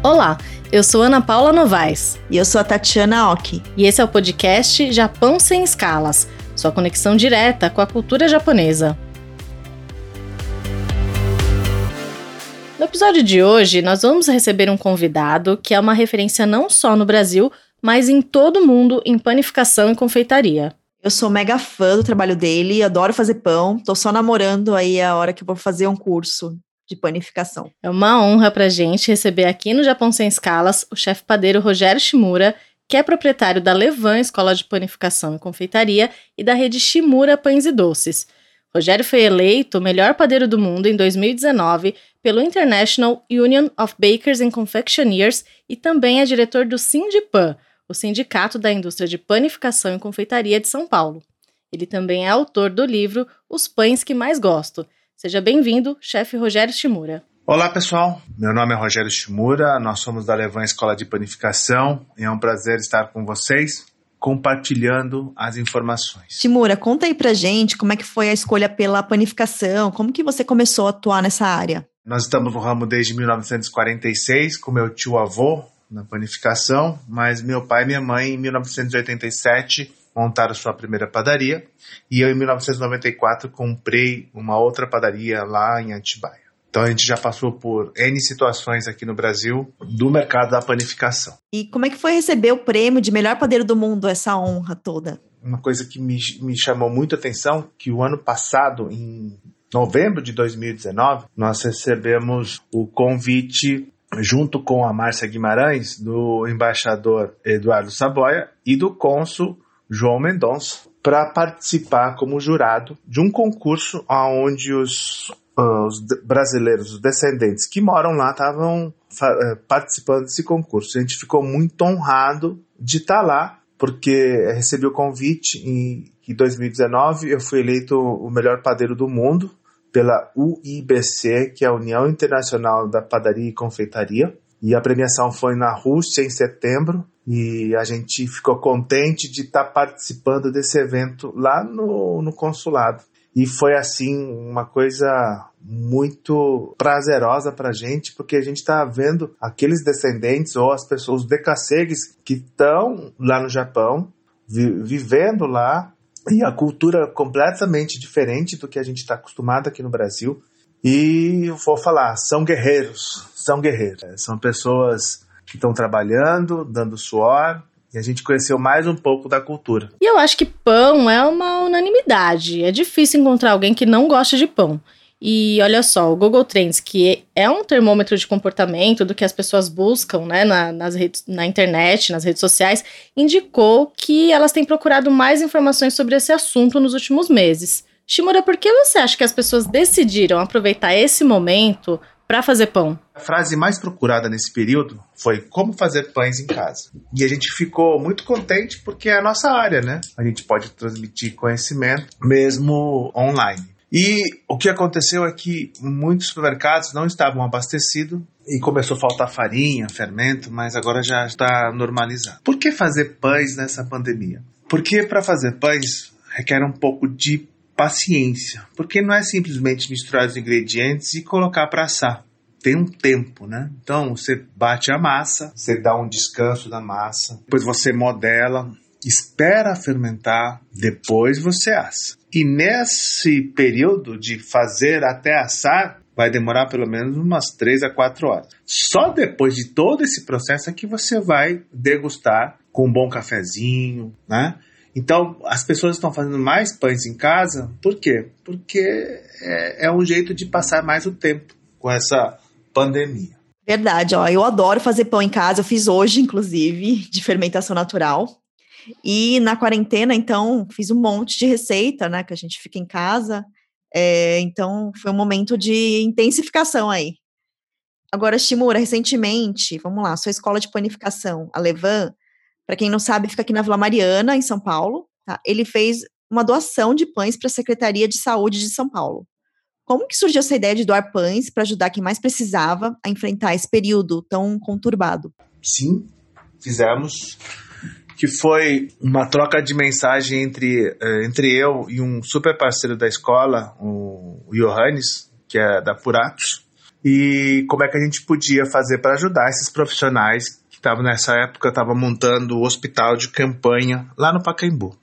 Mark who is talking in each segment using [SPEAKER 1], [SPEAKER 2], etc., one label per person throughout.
[SPEAKER 1] Olá, eu sou Ana Paula Novaes.
[SPEAKER 2] E eu sou a Tatiana Oki.
[SPEAKER 1] E esse é o podcast Japão Sem Escalas sua conexão direta com a cultura japonesa. No episódio de hoje, nós vamos receber um convidado que é uma referência não só no Brasil, mas em todo o mundo em panificação e confeitaria.
[SPEAKER 2] Eu sou mega fã do trabalho dele, adoro fazer pão, tô só namorando aí a hora que eu vou fazer um curso de panificação.
[SPEAKER 1] É uma honra pra gente receber aqui no Japão Sem Escalas o chefe padeiro Rogério Shimura, que é proprietário da Levan Escola de Panificação e Confeitaria e da rede Shimura Pães e Doces. Rogério foi eleito o melhor padeiro do mundo em 2019 pelo International Union of Bakers and Confectioners e também é diretor do Sindipan, o Sindicato da Indústria de Panificação e Confeitaria de São Paulo. Ele também é autor do livro Os Pães que Mais Gosto, Seja bem-vindo, chefe Rogério Shimura.
[SPEAKER 3] Olá, pessoal. Meu nome é Rogério Shimura, nós somos da Levan Escola de Panificação e é um prazer estar com vocês compartilhando as informações.
[SPEAKER 2] Shimura, conta aí pra gente como é que foi a escolha pela panificação, como que você começou a atuar nessa área?
[SPEAKER 3] Nós estamos no ramo desde 1946 com meu tio-avô na panificação, mas meu pai e minha mãe em 1987 montaram sua primeira padaria e eu em 1994 comprei uma outra padaria lá em Atibaia. Então a gente já passou por N situações aqui no Brasil do mercado da panificação.
[SPEAKER 2] E como é que foi receber o prêmio de melhor padeiro do mundo, essa honra toda?
[SPEAKER 3] Uma coisa que me, me chamou muito a atenção, que o ano passado, em novembro de 2019, nós recebemos o convite junto com a Márcia Guimarães, do embaixador Eduardo Saboia e do cônsul João Mendonça para participar como jurado de um concurso onde os, uh, os brasileiros, os descendentes que moram lá, estavam uh, participando desse concurso. A gente ficou muito honrado de estar tá lá, porque recebi o convite em, em 2019. Eu fui eleito o melhor padeiro do mundo pela UIBC, que é a União Internacional da Padaria e Confeitaria. E a premiação foi na Rússia em setembro e a gente ficou contente de estar tá participando desse evento lá no, no consulado. E foi assim uma coisa muito prazerosa para a gente, porque a gente está vendo aqueles descendentes ou as pessoas, os decassegues que estão lá no Japão, vi, vivendo lá, e a cultura completamente diferente do que a gente está acostumado aqui no Brasil. E eu vou falar, são guerreiros, são guerreiros, são pessoas que estão trabalhando, dando suor, e a gente conheceu mais um pouco da cultura.
[SPEAKER 1] E eu acho que pão é uma unanimidade. É difícil encontrar alguém que não gosta de pão. E olha só, o Google Trends, que é um termômetro de comportamento do que as pessoas buscam né, na, nas redes, na internet, nas redes sociais, indicou que elas têm procurado mais informações sobre esse assunto nos últimos meses. Shimura, por que você acha que as pessoas decidiram aproveitar esse momento para fazer pão?
[SPEAKER 3] A frase mais procurada nesse período foi como fazer pães em casa. E a gente ficou muito contente porque é a nossa área, né? A gente pode transmitir conhecimento mesmo online. E o que aconteceu é que muitos supermercados não estavam abastecidos e começou a faltar farinha, fermento, mas agora já está normalizado. Por que fazer pães nessa pandemia? Porque para fazer pães requer um pouco de paciência, porque não é simplesmente misturar os ingredientes e colocar para assar. Tem um tempo, né? Então você bate a massa, você dá um descanso da massa, depois você modela, espera fermentar, depois você assa. E nesse período de fazer até assar, vai demorar pelo menos umas 3 a 4 horas. Só depois de todo esse processo é que você vai degustar com um bom cafezinho, né? Então, as pessoas estão fazendo mais pães em casa, por quê? Porque é, é um jeito de passar mais o tempo com essa pandemia.
[SPEAKER 2] Verdade, ó, eu adoro fazer pão em casa, eu fiz hoje, inclusive, de fermentação natural. E na quarentena, então, fiz um monte de receita, né? Que a gente fica em casa. É, então, foi um momento de intensificação aí. Agora, Shimura, recentemente, vamos lá, sua escola de panificação, a Levan, para quem não sabe, fica aqui na Vila Mariana, em São Paulo. Tá? Ele fez uma doação de pães para a Secretaria de Saúde de São Paulo. Como que surgiu essa ideia de doar pães para ajudar quem mais precisava a enfrentar esse período tão conturbado?
[SPEAKER 3] Sim, fizemos. Que foi uma troca de mensagem entre, eh, entre eu e um super parceiro da escola, o Johannes, que é da Puratos. e como é que a gente podia fazer para ajudar esses profissionais que estavam nessa época estava montando o hospital de campanha lá no Pacaembu.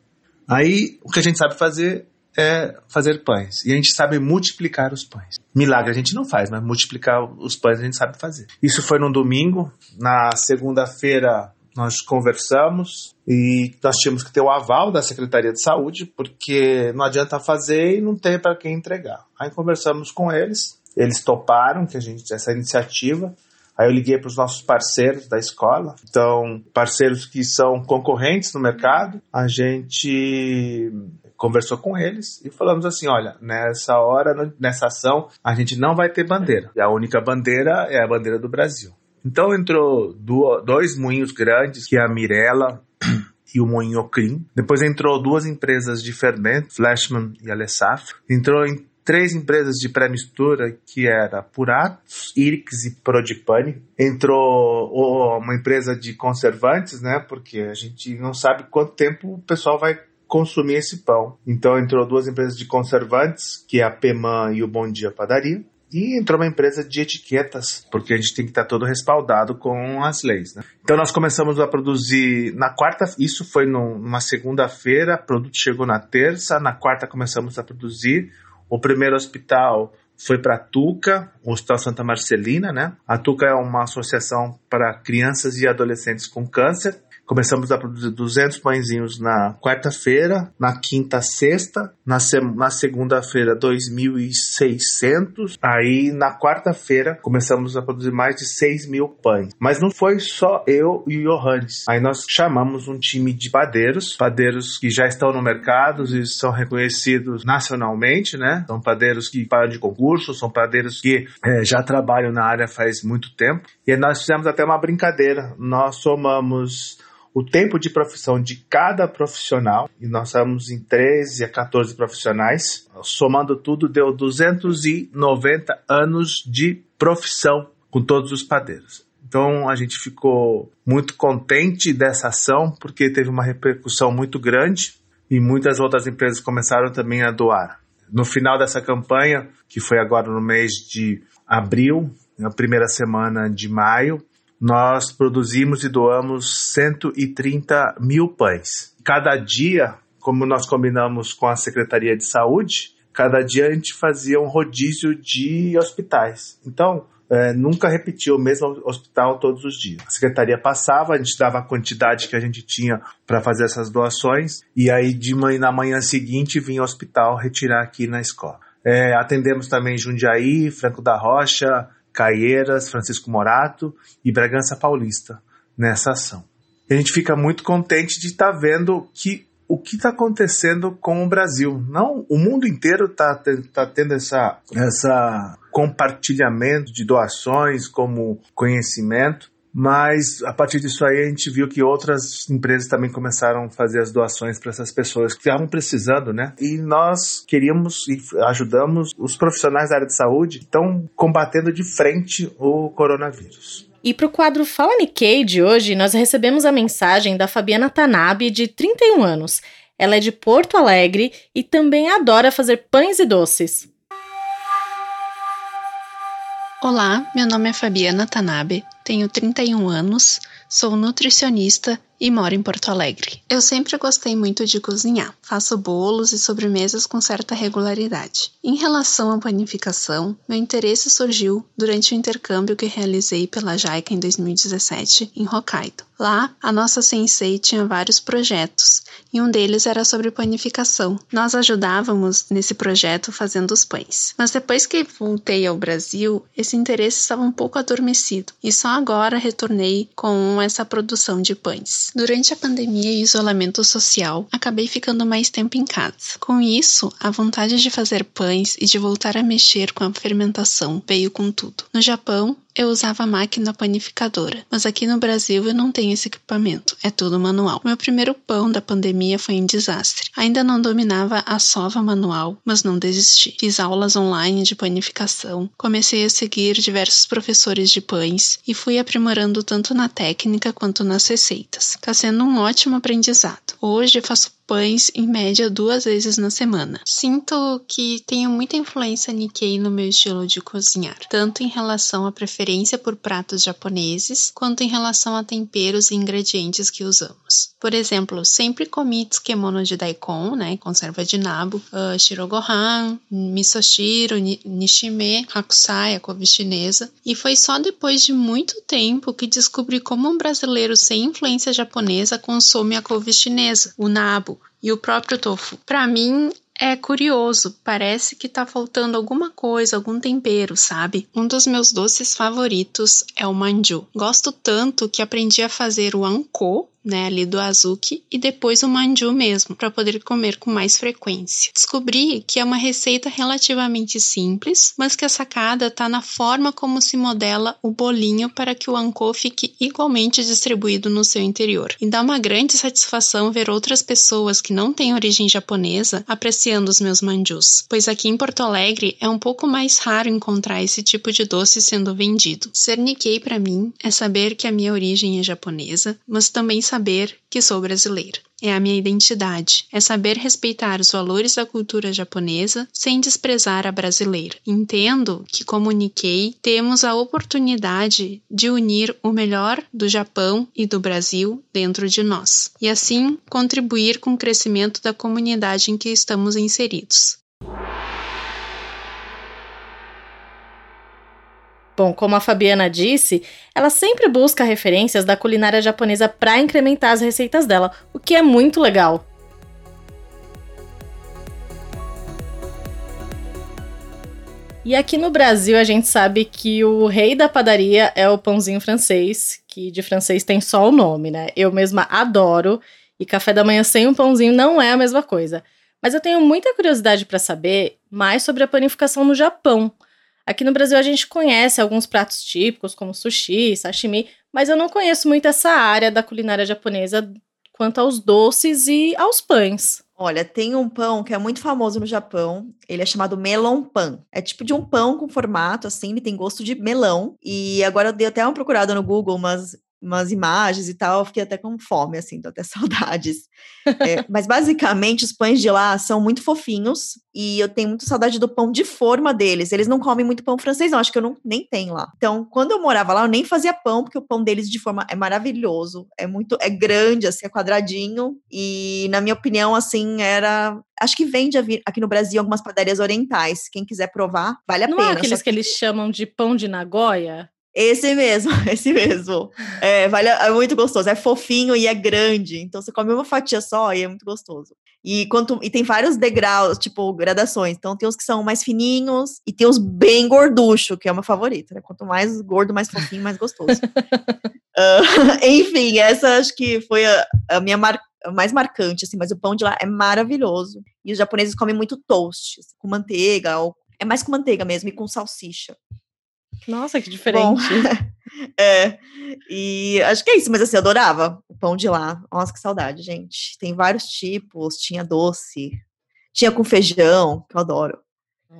[SPEAKER 3] Aí o que a gente sabe fazer é fazer pães. E a gente sabe multiplicar os pães. Milagre a gente não faz, mas multiplicar os pães a gente sabe fazer. Isso foi num domingo. Na segunda-feira nós conversamos e nós tínhamos que ter o aval da Secretaria de Saúde, porque não adianta fazer e não ter para quem entregar. Aí conversamos com eles, eles toparam que a gente essa iniciativa. Aí eu liguei para os nossos parceiros da escola, então parceiros que são concorrentes no mercado. A gente conversou com eles e falamos assim: olha, nessa hora, nessa ação, a gente não vai ter bandeira. E a única bandeira é a bandeira do Brasil. Então entrou dois moinhos grandes, que é a Mirella e o Moinho Ocrim. Depois entrou duas empresas de fermento, Flashman e Alessaf. Entrou em três empresas de pré-mistura, que era Puratos, Irix e Prodipane. Entrou uma empresa de conservantes, né? Porque a gente não sabe quanto tempo o pessoal vai consumir esse pão. Então entrou duas empresas de conservantes, que é a Peman e o Bom Dia Padaria. E entrou uma empresa de etiquetas, porque a gente tem que estar todo respaldado com as leis. Né? Então nós começamos a produzir na quarta, isso foi numa segunda-feira, produto chegou na terça, na quarta começamos a produzir. O primeiro hospital foi para a Tuca, o Hospital Santa Marcelina, né? A Tuca é uma associação para crianças e adolescentes com câncer. Começamos a produzir 200 pãezinhos na quarta-feira, na quinta, sexta, na, na segunda-feira 2.600, aí na quarta-feira começamos a produzir mais de 6 mil pães. Mas não foi só eu e o Johannes. Aí nós chamamos um time de padeiros, padeiros que já estão no mercado e são reconhecidos nacionalmente, né? São padeiros que param de concurso, são padeiros que é, já trabalham na área faz muito tempo. E nós fizemos até uma brincadeira. Nós somamos o tempo de profissão de cada profissional, e nós estamos em 13 a 14 profissionais, somando tudo deu 290 anos de profissão com todos os padeiros. Então a gente ficou muito contente dessa ação, porque teve uma repercussão muito grande e muitas outras empresas começaram também a doar. No final dessa campanha, que foi agora no mês de abril, na primeira semana de maio, nós produzimos e doamos 130 mil pães. Cada dia, como nós combinamos com a Secretaria de Saúde, cada dia a gente fazia um rodízio de hospitais. Então, é, nunca repetia o mesmo hospital todos os dias. A secretaria passava, a gente dava a quantidade que a gente tinha para fazer essas doações, e aí de manhã, na manhã seguinte vinha ao hospital retirar aqui na escola. É, atendemos também Jundiaí, Franco da Rocha, Caieiras, Francisco Morato e Bragança Paulista nessa ação. E a gente fica muito contente de estar tá vendo que o que está acontecendo com o Brasil. Não, o mundo inteiro está tá tendo essa, essa compartilhamento de doações como conhecimento mas a partir disso aí a gente viu que outras empresas também começaram a fazer as doações para essas pessoas que estavam precisando, né? E nós queríamos e ajudamos os profissionais da área de saúde que estão combatendo de frente o coronavírus.
[SPEAKER 1] E para o quadro Fala Nikkei de hoje, nós recebemos a mensagem da Fabiana Tanabe, de 31 anos. Ela é de Porto Alegre e também adora fazer pães e doces.
[SPEAKER 4] Olá, meu nome é Fabiana Tanabe, tenho 31 anos, sou nutricionista e moro em Porto Alegre. Eu sempre gostei muito de cozinhar. Faço bolos e sobremesas com certa regularidade. Em relação à panificação, meu interesse surgiu durante o intercâmbio que realizei pela JICA em 2017 em Hokkaido. Lá, a nossa sensei tinha vários projetos e um deles era sobre panificação. Nós ajudávamos nesse projeto fazendo os pães. Mas depois que voltei ao Brasil, esse interesse estava um pouco adormecido e só agora retornei com essa produção de pães. Durante a pandemia e isolamento social, acabei ficando mais tempo em casa. Com isso, a vontade de fazer pães e de voltar a mexer com a fermentação veio com tudo. No Japão, eu usava a máquina panificadora, mas aqui no Brasil eu não tenho esse equipamento, é tudo manual. Meu primeiro pão da pandemia foi um desastre. Ainda não dominava a sova manual, mas não desisti. Fiz aulas online de panificação, comecei a seguir diversos professores de pães e fui aprimorando tanto na técnica quanto nas receitas. Está sendo um ótimo aprendizado. Hoje faço pães em média duas vezes na semana. Sinto que tenho muita influência Nikkei no meu estilo de cozinhar, tanto em relação à preferência por pratos japoneses, quanto em relação a temperos e ingredientes que usamos. Por exemplo, sempre comi tsukemono de daikon, né, conserva de nabo, uh, shirogohan, misoshiro, nishime, hakusai, a couve chinesa, e foi só depois de muito tempo que descobri como um brasileiro sem influência japonesa consome a couve chinesa, o nabo, e o próprio tofu. Para mim, é curioso, parece que tá faltando alguma coisa, algum tempero, sabe? Um dos meus doces favoritos é o manju. Gosto tanto que aprendi a fazer o anko, né, ali do azuki, e depois o manju mesmo, para poder comer com mais frequência. Descobri que é uma receita relativamente simples, mas que a sacada está na forma como se modela o bolinho para que o anko fique igualmente distribuído no seu interior. E dá uma grande satisfação ver outras pessoas que não têm origem japonesa apreciando os meus manjus, pois aqui em Porto Alegre é um pouco mais raro encontrar esse tipo de doce sendo vendido. Ser Nikkei para mim é saber que a minha origem é japonesa, mas também saber saber que sou brasileira. É a minha identidade. É saber respeitar os valores da cultura japonesa sem desprezar a brasileira. Entendo que, como Nikkei, temos a oportunidade de unir o melhor do Japão e do Brasil dentro de nós, e assim contribuir com o crescimento da comunidade em que estamos inseridos.
[SPEAKER 1] Bom, como a Fabiana disse, ela sempre busca referências da culinária japonesa para incrementar as receitas dela, o que é muito legal. E aqui no Brasil a gente sabe que o rei da padaria é o pãozinho francês, que de francês tem só o nome, né? Eu mesma adoro, e café da manhã sem um pãozinho não é a mesma coisa. Mas eu tenho muita curiosidade para saber mais sobre a panificação no Japão. Aqui no Brasil a gente conhece alguns pratos típicos, como sushi, sashimi, mas eu não conheço muito essa área da culinária japonesa quanto aos doces e aos pães.
[SPEAKER 2] Olha, tem um pão que é muito famoso no Japão. Ele é chamado melon pan. É tipo de um pão com formato assim, ele tem gosto de melão. E agora eu dei até uma procurada no Google, mas umas imagens e tal, eu fiquei até com fome, assim, tô até saudades. É, mas basicamente os pães de lá são muito fofinhos e eu tenho muita saudade do pão de forma deles. Eles não comem muito pão francês, não, acho que eu não, nem tenho lá. Então, quando eu morava lá, eu nem fazia pão, porque o pão deles de forma é maravilhoso, é muito, é grande, assim, é quadradinho e, na minha opinião, assim, era Acho que vende aqui no Brasil algumas padarias orientais. Quem quiser provar, vale a
[SPEAKER 1] não
[SPEAKER 2] pena.
[SPEAKER 1] Não é aqueles que... que eles chamam de pão de Nagoya?
[SPEAKER 2] Esse mesmo, esse mesmo. É, vale, é muito gostoso. É fofinho e é grande. Então você come uma fatia só e é muito gostoso. E, quanto, e tem vários degraus, tipo, gradações. Então tem uns que são mais fininhos e tem uns bem gorducho, que é o meu favorito. Né? Quanto mais gordo, mais fofinho, mais gostoso. uh, enfim, essa acho que foi a, a minha mar, mais marcante, assim, mas o pão de lá é maravilhoso. E os japoneses comem muito toast, com manteiga, ou é mais com manteiga mesmo, e com salsicha.
[SPEAKER 1] Nossa, que diferente. Bom,
[SPEAKER 2] é, e acho que é isso, mas assim, eu adorava o pão de lá. Nossa, que saudade, gente. Tem vários tipos, tinha doce, tinha com feijão, que eu adoro.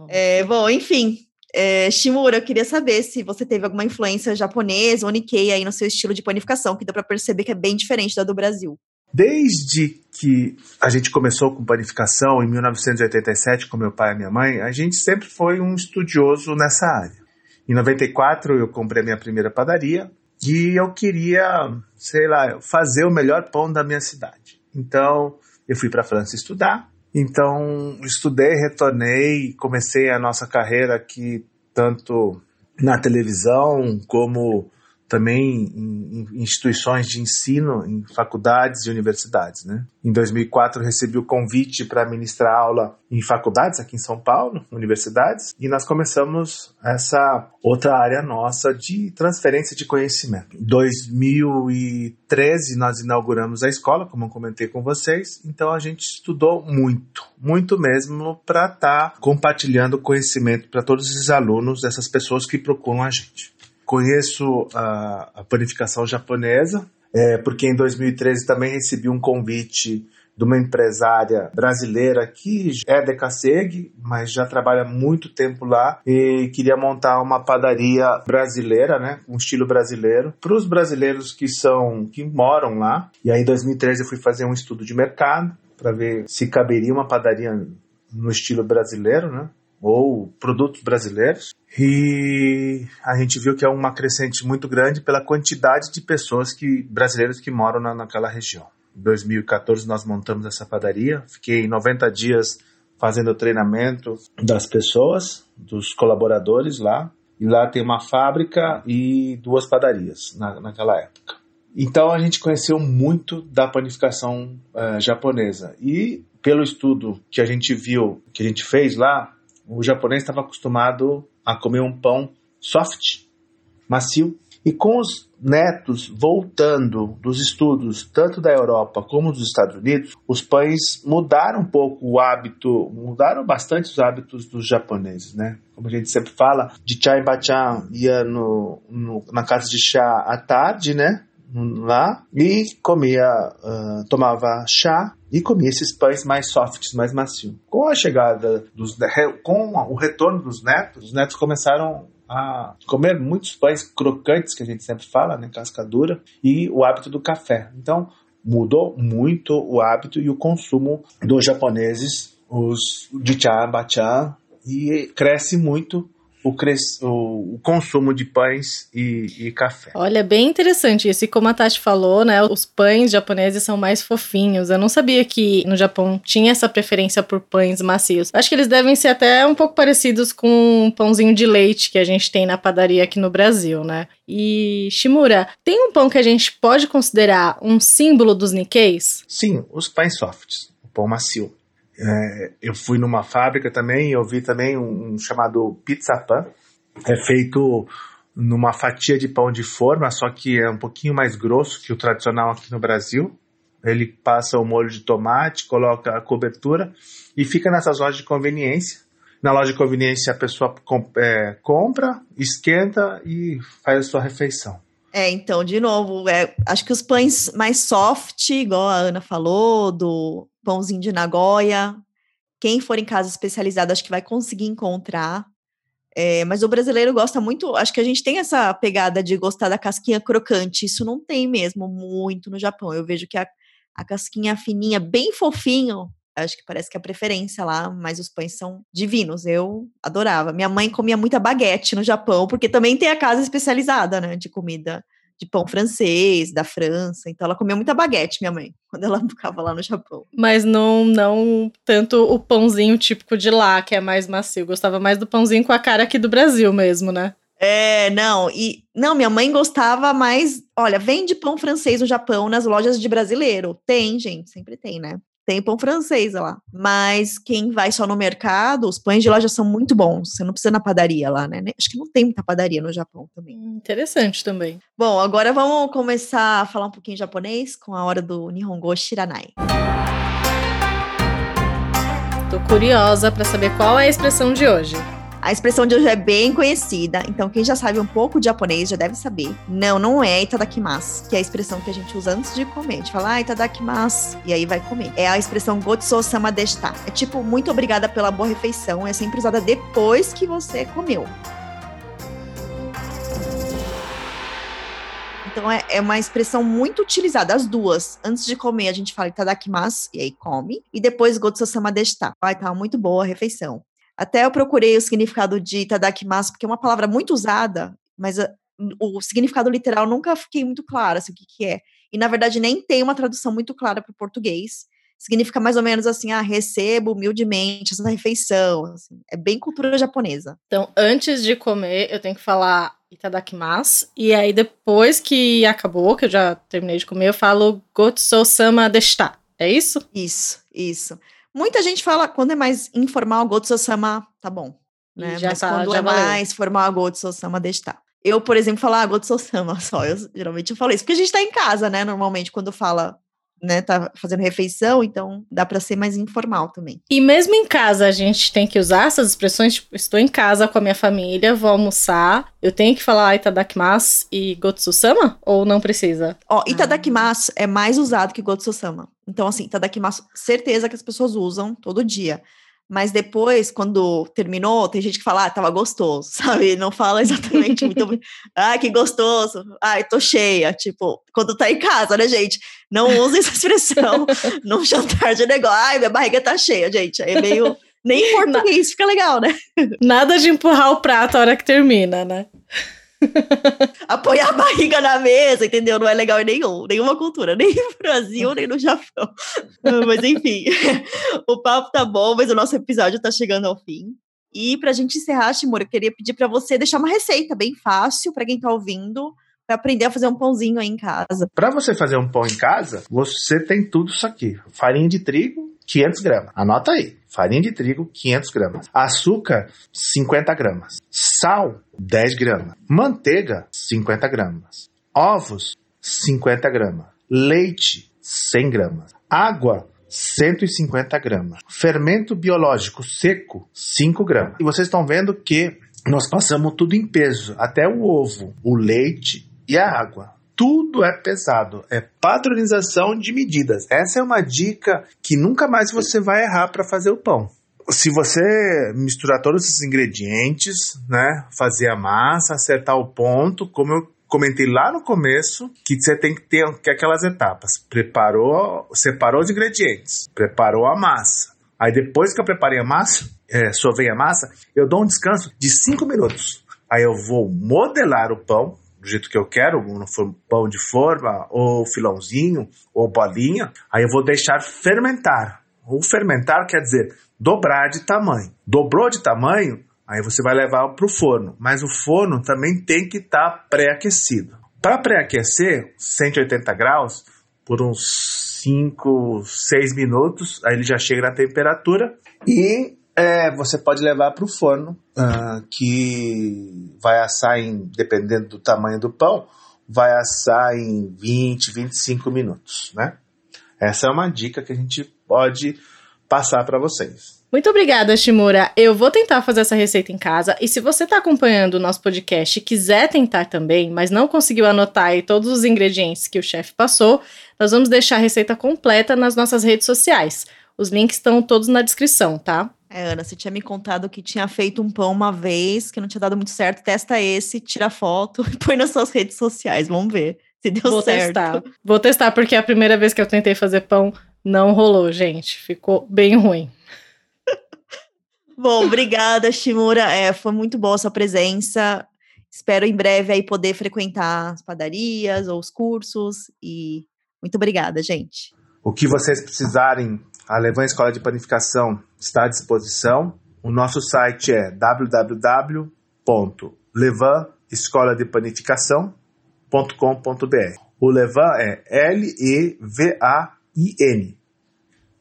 [SPEAKER 2] É, bom, enfim, é, Shimura, eu queria saber se você teve alguma influência japonesa ou Nikkei aí no seu estilo de panificação, que dá para perceber que é bem diferente da do Brasil.
[SPEAKER 3] Desde que a gente começou com panificação em 1987 com meu pai e minha mãe, a gente sempre foi um estudioso nessa área. Em 94 eu comprei a minha primeira padaria e eu queria, sei lá, fazer o melhor pão da minha cidade. Então eu fui para a França estudar. Então estudei, retornei, comecei a nossa carreira aqui tanto na televisão como também em, instituições de ensino, em faculdades e universidades. Né? Em 2004, recebi o convite para ministrar aula em faculdades aqui em São Paulo, universidades, e nós começamos essa outra área nossa de transferência de conhecimento. Em 2013, nós inauguramos a escola, como eu comentei com vocês, então a gente estudou muito, muito mesmo, para estar tá compartilhando conhecimento para todos os alunos, dessas pessoas que procuram a gente. Conheço a, a panificação japonesa, é, porque em 2013 também recebi um convite de uma empresária brasileira que é de Caceg, mas já trabalha muito tempo lá e queria montar uma padaria brasileira, né, um estilo brasileiro, para os brasileiros que são que moram lá. E aí em 2013 eu fui fazer um estudo de mercado para ver se caberia uma padaria no estilo brasileiro, né? Ou produtos brasileiros. E a gente viu que é uma crescente muito grande pela quantidade de pessoas que brasileiros que moram na, naquela região. Em 2014 nós montamos essa padaria. Fiquei 90 dias fazendo o treinamento das pessoas, dos colaboradores lá. E lá tem uma fábrica e duas padarias na, naquela época. Então a gente conheceu muito da panificação uh, japonesa. E pelo estudo que a gente viu, que a gente fez lá, o japonês estava acostumado a comer um pão soft, macio. E com os netos voltando dos estudos, tanto da Europa como dos Estados Unidos, os pães mudaram um pouco o hábito, mudaram bastante os hábitos dos japoneses, né? Como a gente sempre fala, de chai bachan ia no, no, na casa de chá à tarde, né? Lá e comia, uh, tomava chá e comia esses pães mais softs, mais macios. Com a chegada dos, com o retorno dos netos, os netos começaram a comer muitos pães crocantes, que a gente sempre fala, né, cascadura, e o hábito do café. Então, mudou muito o hábito e o consumo dos japoneses, os de cha, bacha, e cresce muito o, cres... o, consumo de pães e, e, café.
[SPEAKER 1] Olha, bem interessante isso. E como a Tati falou, né, os pães japoneses são mais fofinhos. Eu não sabia que no Japão tinha essa preferência por pães macios. Acho que eles devem ser até um pouco parecidos com o pãozinho de leite que a gente tem na padaria aqui no Brasil, né? E Shimura, tem um pão que a gente pode considerar um símbolo dos Nikkeis?
[SPEAKER 3] Sim, os pães softs, o pão macio. É, eu fui numa fábrica também e eu vi também um, um, chamado pizza pan. É feito numa fatia de pão de forma, só que é um pouquinho mais grosso que o tradicional aqui no Brasil. Ele passa o molho de tomate, coloca a cobertura e fica nessas lojas de conveniência. Na loja de conveniência a pessoa é, compra, esquenta e faz a sua refeição.
[SPEAKER 2] É, então, de novo, é, acho que os pães mais soft, igual a Ana falou, do pãozinho de Nagoya. Quem for em casa especializada, acho que vai conseguir encontrar. É, mas o brasileiro gosta muito, acho que a gente tem essa pegada de gostar da casquinha crocante. Isso não tem mesmo muito no Japão. Eu vejo que a, a casquinha fininha, bem fofinho, acho que parece que é a preferência lá, mas os pães são divinos. Eu adorava. Minha mãe comia muita baguete no Japão, porque também tem a casa especializada, né, de comida de pão francês, da França. Então ela comia muita baguete, minha mãe, quando ela ficava lá no Japão.
[SPEAKER 1] Mas não, não tanto o pãozinho típico de lá, que é mais macio. Gostava mais do pãozinho com a cara aqui do Brasil mesmo, né?
[SPEAKER 2] É, não, e não, minha mãe gostava mais. Olha, vende pão francês no Japão nas lojas de brasileiro. Tem, gente, sempre tem, né? Tem pão francês lá. Mas quem vai só no mercado, os pães de loja são muito bons. Você não precisa na padaria lá, né? Acho que não tem muita padaria no Japão também.
[SPEAKER 1] Hum, interessante também.
[SPEAKER 2] Bom, agora vamos começar a falar um pouquinho japonês com a hora do Nihongo Shiranai.
[SPEAKER 1] Tô curiosa para saber qual é a expressão de hoje.
[SPEAKER 2] A expressão de hoje é bem conhecida, então quem já sabe um pouco de japonês já deve saber. Não, não é itadakimasu, que é a expressão que a gente usa antes de comer. A gente fala, ah, itadakimasu, e aí vai comer. É a expressão gotsuo-sama deshita. É tipo, muito obrigada pela boa refeição, é sempre usada depois que você comeu. Então é, é, uma expressão muito utilizada, as duas. Antes de comer, a gente fala itadakimasu, e aí come. E depois gotsuo-sama deshita. Ai, tá muito boa a refeição. Até eu procurei o significado de itadakimasu, porque é uma palavra muito usada, mas a, o significado literal nunca fiquei muito claro assim, o que, que é. E, na verdade, nem tem uma tradução muito clara para o português. Significa mais ou menos assim, ah, recebo humildemente essa refeição. Assim. É bem cultura japonesa.
[SPEAKER 1] Então, antes de comer, eu tenho que falar itadakimasu. E aí, depois que acabou, que eu já terminei de comer, eu falo gotsou-sama deshita. É isso?
[SPEAKER 2] Isso, isso. Muita gente fala, quando é mais informal, Gotsu-sama, tá bom. Né? Mas tá, quando é valeu. mais formal, Gotsu-sama, deixa estar. Eu, por exemplo, falar ah, Gotsu-sama só. Eu, geralmente eu falo isso, porque a gente tá em casa, né? Normalmente, quando fala né, tá fazendo refeição, então dá para ser mais informal também.
[SPEAKER 1] E mesmo em casa a gente tem que usar essas expressões, tipo, estou em casa com a minha família, vou almoçar, eu tenho que falar itadakimasu e gotsu-sama ou não precisa?
[SPEAKER 2] Ó, itadakimasu é mais usado que gotsu-sama. Então assim, itadakimasu, certeza que as pessoas usam todo dia. Mas depois, quando terminou, tem gente que fala, ah, tava gostoso, sabe? Não fala exatamente muito, ah, que gostoso, ai, tô cheia, tipo, quando tá em casa, né, gente? Não use essa expressão num jantar de negócio, ai, minha barriga tá cheia, gente, é meio, nem em português fica legal, né?
[SPEAKER 1] Nada de empurrar o prato a hora que termina, né?
[SPEAKER 2] Apoiar a barriga na mesa, entendeu? Não é legal em nenhum, nenhuma cultura, nem no Brasil, nem no Japão. mas enfim, o papo tá bom, mas o nosso episódio tá chegando ao fim. E pra gente encerrar, Shimura, eu queria pedir para você deixar uma receita bem fácil para quem tá ouvindo, para aprender a fazer um pãozinho aí em casa.
[SPEAKER 3] Para você fazer um pão em casa, você tem tudo isso aqui: farinha de trigo, 500 gramas. Anota aí. Farinha de trigo, 500 gramas. Açúcar, 50 gramas. Sal, 10 gramas. Manteiga, 50 gramas. Ovos, 50 gramas. Leite, 100 gramas. Água, 150 gramas. Fermento biológico seco, 5 gramas. E vocês estão vendo que nós passamos tudo em peso, até o ovo, o leite e a água tudo é pesado. É padronização de medidas. Essa é uma dica que nunca mais você vai errar para fazer o pão. Se você misturar todos esses ingredientes, né, fazer a massa, acertar o ponto, como eu comentei lá no começo, que você tem que ter que aquelas etapas. Preparou, separou os ingredientes, preparou a massa. Aí depois que eu preparei a massa, é, sovei a massa, eu dou um descanso de 5 minutos. Aí eu vou modelar o pão, do jeito que eu quero, no pão de forma, ou filãozinho, ou bolinha, aí eu vou deixar fermentar. O fermentar quer dizer dobrar de tamanho. Dobrou de tamanho, aí você vai levar para o forno. Mas o forno também tem que estar tá pré-aquecido. Para pré-aquecer, 180 graus, por uns 5, 6 minutos, aí ele já chega na temperatura e é, você pode levar para o forno, uh, que vai assar em, dependendo do tamanho do pão, vai assar em 20, 25 minutos, né? Essa é uma dica que a gente pode passar para vocês.
[SPEAKER 1] Muito obrigada, Shimura. Eu vou tentar fazer essa receita em casa. E se você está acompanhando o nosso podcast e quiser tentar também, mas não conseguiu anotar aí todos os ingredientes que o chefe passou, nós vamos deixar a receita completa nas nossas redes sociais. Os links estão todos na descrição, tá?
[SPEAKER 2] É, Ana, você tinha me contado que tinha feito um pão uma vez, que não tinha dado muito certo. Testa esse, tira foto e põe nas suas redes sociais. Vamos ver se deu
[SPEAKER 1] Vou
[SPEAKER 2] certo.
[SPEAKER 1] Testar. Vou testar, porque a primeira vez que eu tentei fazer pão não rolou, gente. Ficou bem ruim.
[SPEAKER 2] Bom, obrigada, Shimura. É, foi muito boa a sua presença. Espero em breve aí poder frequentar as padarias ou os cursos. E muito obrigada, gente.
[SPEAKER 3] O que vocês precisarem a Levan Escola de Panificação está à disposição. O nosso site é www.levanescoladepanificação.com.br. O Levan é L-E-V-A-I-N.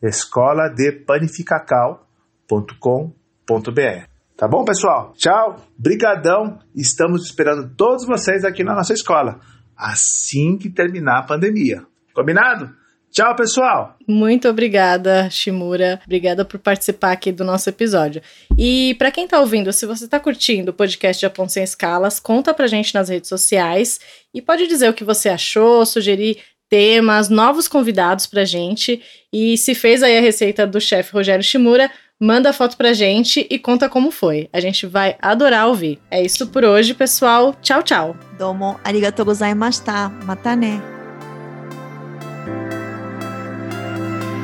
[SPEAKER 3] Escola de Panificacau.com.br. Tá bom, pessoal? Tchau, brigadão. Estamos esperando todos vocês aqui na nossa escola assim que terminar a pandemia. Combinado? Tchau, pessoal!
[SPEAKER 1] Muito obrigada, Shimura. Obrigada por participar aqui do nosso episódio. E para quem tá ouvindo, se você tá curtindo o podcast Japão Sem Escalas, conta pra gente nas redes sociais e pode dizer o que você achou, sugerir temas, novos convidados pra gente. E se fez aí a receita do chefe Rogério Shimura, manda foto pra gente e conta como foi. A gente vai adorar ouvir. É isso por hoje, pessoal. Tchau, tchau.
[SPEAKER 2] Domo arigatou gozaimashita. Mata né.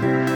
[SPEAKER 2] Bye.